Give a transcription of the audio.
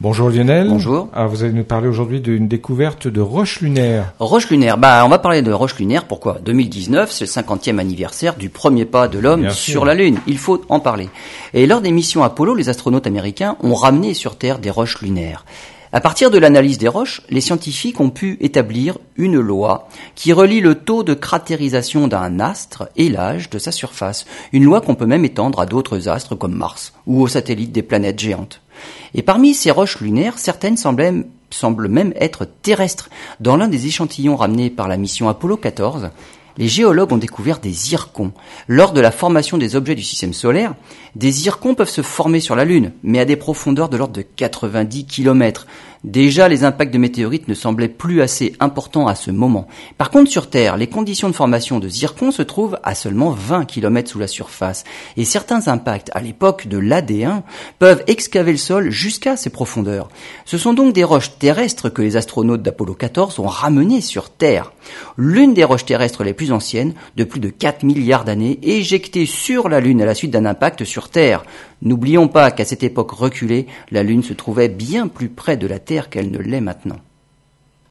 Bonjour Lionel. Bonjour. Ah, vous allez nous parler aujourd'hui d'une découverte de roches lunaires. Roches lunaires. Bah, on va parler de roches lunaires. Pourquoi? 2019, c'est le 50e anniversaire du premier pas de l'homme sur la Lune. Il faut en parler. Et lors des missions Apollo, les astronautes américains ont ramené sur Terre des roches lunaires. À partir de l'analyse des roches, les scientifiques ont pu établir une loi qui relie le taux de cratérisation d'un astre et l'âge de sa surface. Une loi qu'on peut même étendre à d'autres astres comme Mars ou aux satellites des planètes géantes. Et parmi ces roches lunaires, certaines semblent même être terrestres. Dans l'un des échantillons ramenés par la mission Apollo 14, les géologues ont découvert des zircons. Lors de la formation des objets du système solaire, des zircons peuvent se former sur la Lune, mais à des profondeurs de l'ordre de 90 km. Déjà, les impacts de météorites ne semblaient plus assez importants à ce moment. Par contre, sur Terre, les conditions de formation de zircon se trouvent à seulement 20 km sous la surface. Et certains impacts, à l'époque de l'AD1, peuvent excaver le sol jusqu'à ces profondeurs. Ce sont donc des roches terrestres que les astronautes d'Apollo 14 ont ramenées sur Terre. L'une des roches terrestres les plus anciennes, de plus de 4 milliards d'années, éjectée sur la Lune à la suite d'un impact sur Terre. N'oublions pas qu'à cette époque reculée, la Lune se trouvait bien plus près de la Terre qu'elle ne l'est maintenant.